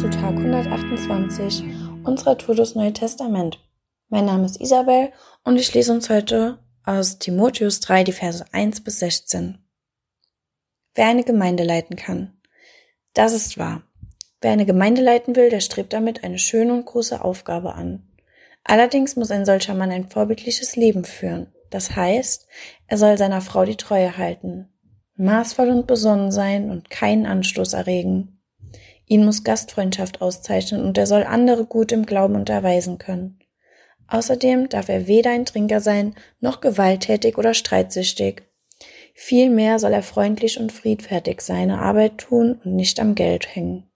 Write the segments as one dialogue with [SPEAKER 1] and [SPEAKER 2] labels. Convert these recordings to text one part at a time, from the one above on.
[SPEAKER 1] zu Tag 128 unserer Tour durchs Neue Testament. Mein Name ist Isabel und ich lese uns heute aus Timotheus 3 die Verse 1 bis 16. Wer eine Gemeinde leiten kann. Das ist wahr. Wer eine Gemeinde leiten will, der strebt damit eine schöne und große Aufgabe an. Allerdings muss ein solcher Mann ein vorbildliches Leben führen. Das heißt, er soll seiner Frau die Treue halten, maßvoll und besonnen sein und keinen Anstoß erregen. Ihn muss Gastfreundschaft auszeichnen und er soll andere gut im Glauben unterweisen können. Außerdem darf er weder ein Trinker sein, noch gewalttätig oder streitsüchtig. Vielmehr soll er freundlich und friedfertig seine Arbeit tun und nicht am Geld hängen.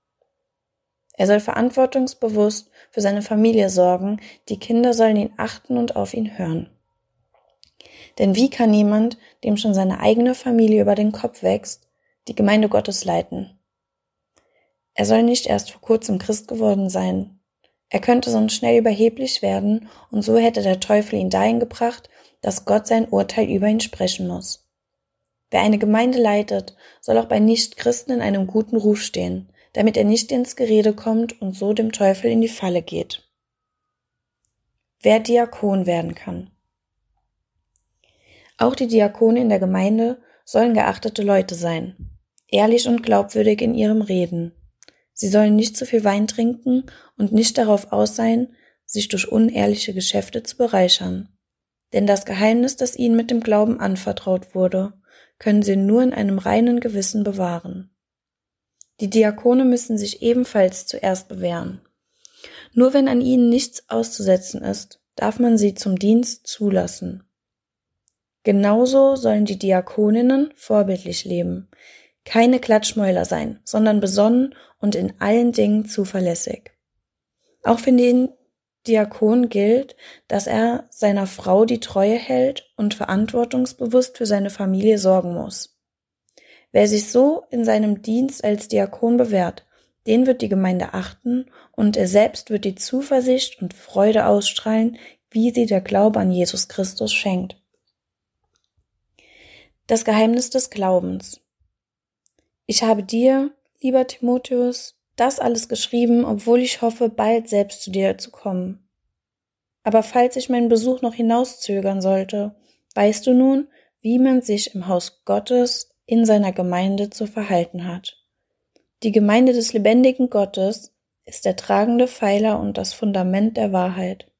[SPEAKER 1] Er soll verantwortungsbewusst für seine Familie sorgen, die Kinder sollen ihn achten und auf ihn hören. Denn wie kann jemand, dem schon seine eigene Familie über den Kopf wächst, die Gemeinde Gottes leiten? Er soll nicht erst vor kurzem Christ geworden sein. Er könnte sonst schnell überheblich werden, und so hätte der Teufel ihn dahin gebracht, dass Gott sein Urteil über ihn sprechen muss. Wer eine Gemeinde leitet, soll auch bei Nichtchristen in einem guten Ruf stehen, damit er nicht ins Gerede kommt und so dem Teufel in die Falle geht. Wer Diakon werden kann. Auch die Diakone in der Gemeinde sollen geachtete Leute sein, ehrlich und glaubwürdig in ihrem Reden. Sie sollen nicht zu viel Wein trinken und nicht darauf aus sein, sich durch unehrliche Geschäfte zu bereichern. Denn das Geheimnis, das ihnen mit dem Glauben anvertraut wurde, können sie nur in einem reinen Gewissen bewahren. Die Diakone müssen sich ebenfalls zuerst bewähren. Nur wenn an ihnen nichts auszusetzen ist, darf man sie zum Dienst zulassen. Genauso sollen die Diakoninnen vorbildlich leben, keine Klatschmäuler sein, sondern besonnen und in allen Dingen zuverlässig. Auch für den Diakon gilt, dass er seiner Frau die Treue hält und verantwortungsbewusst für seine Familie sorgen muss. Wer sich so in seinem Dienst als Diakon bewährt, den wird die Gemeinde achten und er selbst wird die Zuversicht und Freude ausstrahlen, wie sie der Glaube an Jesus Christus schenkt. Das Geheimnis des Glaubens. Ich habe dir, lieber Timotheus, das alles geschrieben, obwohl ich hoffe, bald selbst zu dir zu kommen. Aber falls ich meinen Besuch noch hinauszögern sollte, weißt du nun, wie man sich im Haus Gottes in seiner Gemeinde zu verhalten hat. Die Gemeinde des lebendigen Gottes ist der tragende Pfeiler und das Fundament der Wahrheit.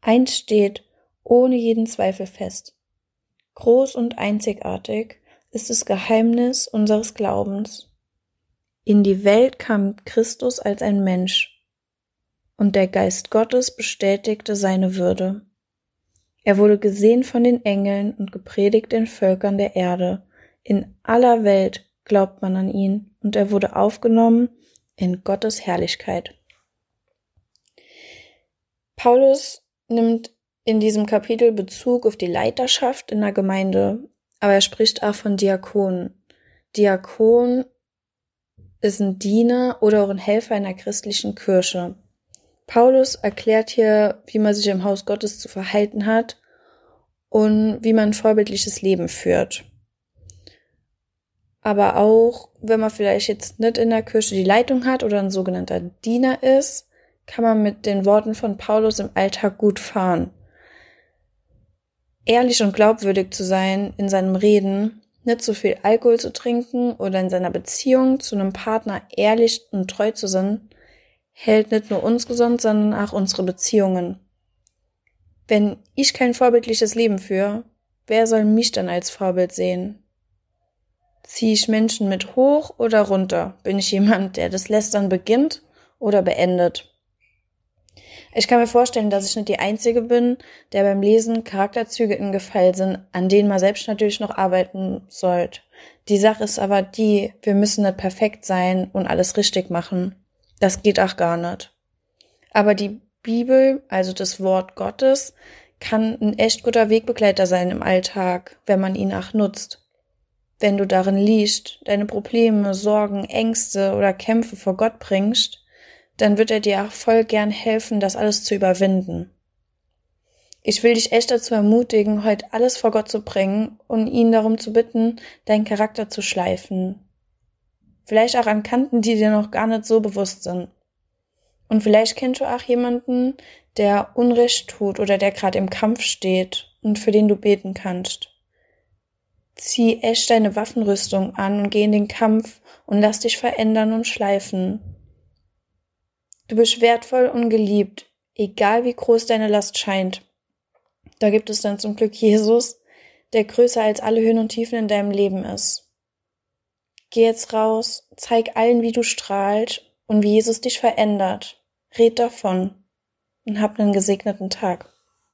[SPEAKER 1] Eins steht ohne jeden Zweifel fest. Groß und einzigartig ist das Geheimnis unseres Glaubens. In die Welt kam Christus als ein Mensch, und der Geist Gottes bestätigte seine Würde. Er wurde gesehen von den Engeln und gepredigt den Völkern der Erde. In aller Welt glaubt man an ihn, und er wurde aufgenommen in Gottes Herrlichkeit. Paulus nimmt in diesem Kapitel Bezug auf die Leiterschaft in der Gemeinde, aber er spricht auch von Diakon. Diakon ist ein Diener oder auch ein Helfer einer christlichen Kirche. Paulus erklärt hier, wie man sich im Haus Gottes zu verhalten hat und wie man ein vorbildliches Leben führt. Aber auch, wenn man vielleicht jetzt nicht in der Kirche die Leitung hat oder ein sogenannter Diener ist, kann man mit den Worten von Paulus im Alltag gut fahren ehrlich und glaubwürdig zu sein in seinem Reden, nicht zu viel Alkohol zu trinken oder in seiner Beziehung zu einem Partner ehrlich und treu zu sein, hält nicht nur uns gesund, sondern auch unsere Beziehungen. Wenn ich kein vorbildliches Leben führe, wer soll mich dann als Vorbild sehen? Ziehe ich Menschen mit hoch oder runter? Bin ich jemand, der das Lästern beginnt oder beendet? Ich kann mir vorstellen, dass ich nicht die Einzige bin, der beim Lesen Charakterzüge in Gefall sind, an denen man selbst natürlich noch arbeiten sollte. Die Sache ist aber die, wir müssen nicht perfekt sein und alles richtig machen. Das geht auch gar nicht. Aber die Bibel, also das Wort Gottes, kann ein echt guter Wegbegleiter sein im Alltag, wenn man ihn auch nutzt. Wenn du darin liest, deine Probleme, Sorgen, Ängste oder Kämpfe vor Gott bringst, dann wird er dir auch voll gern helfen, das alles zu überwinden. Ich will dich echt dazu ermutigen, heute alles vor Gott zu bringen und ihn darum zu bitten, deinen Charakter zu schleifen. Vielleicht auch an Kanten, die dir noch gar nicht so bewusst sind. Und vielleicht kennst du auch jemanden, der Unrecht tut oder der gerade im Kampf steht und für den du beten kannst. Zieh echt deine Waffenrüstung an und geh in den Kampf und lass dich verändern und schleifen. Du bist wertvoll und geliebt, egal wie groß deine Last scheint. Da gibt es dann zum Glück Jesus, der größer als alle Höhen und Tiefen in deinem Leben ist. Geh jetzt raus, zeig allen, wie du strahlst und wie Jesus dich verändert. Red davon und hab einen gesegneten Tag.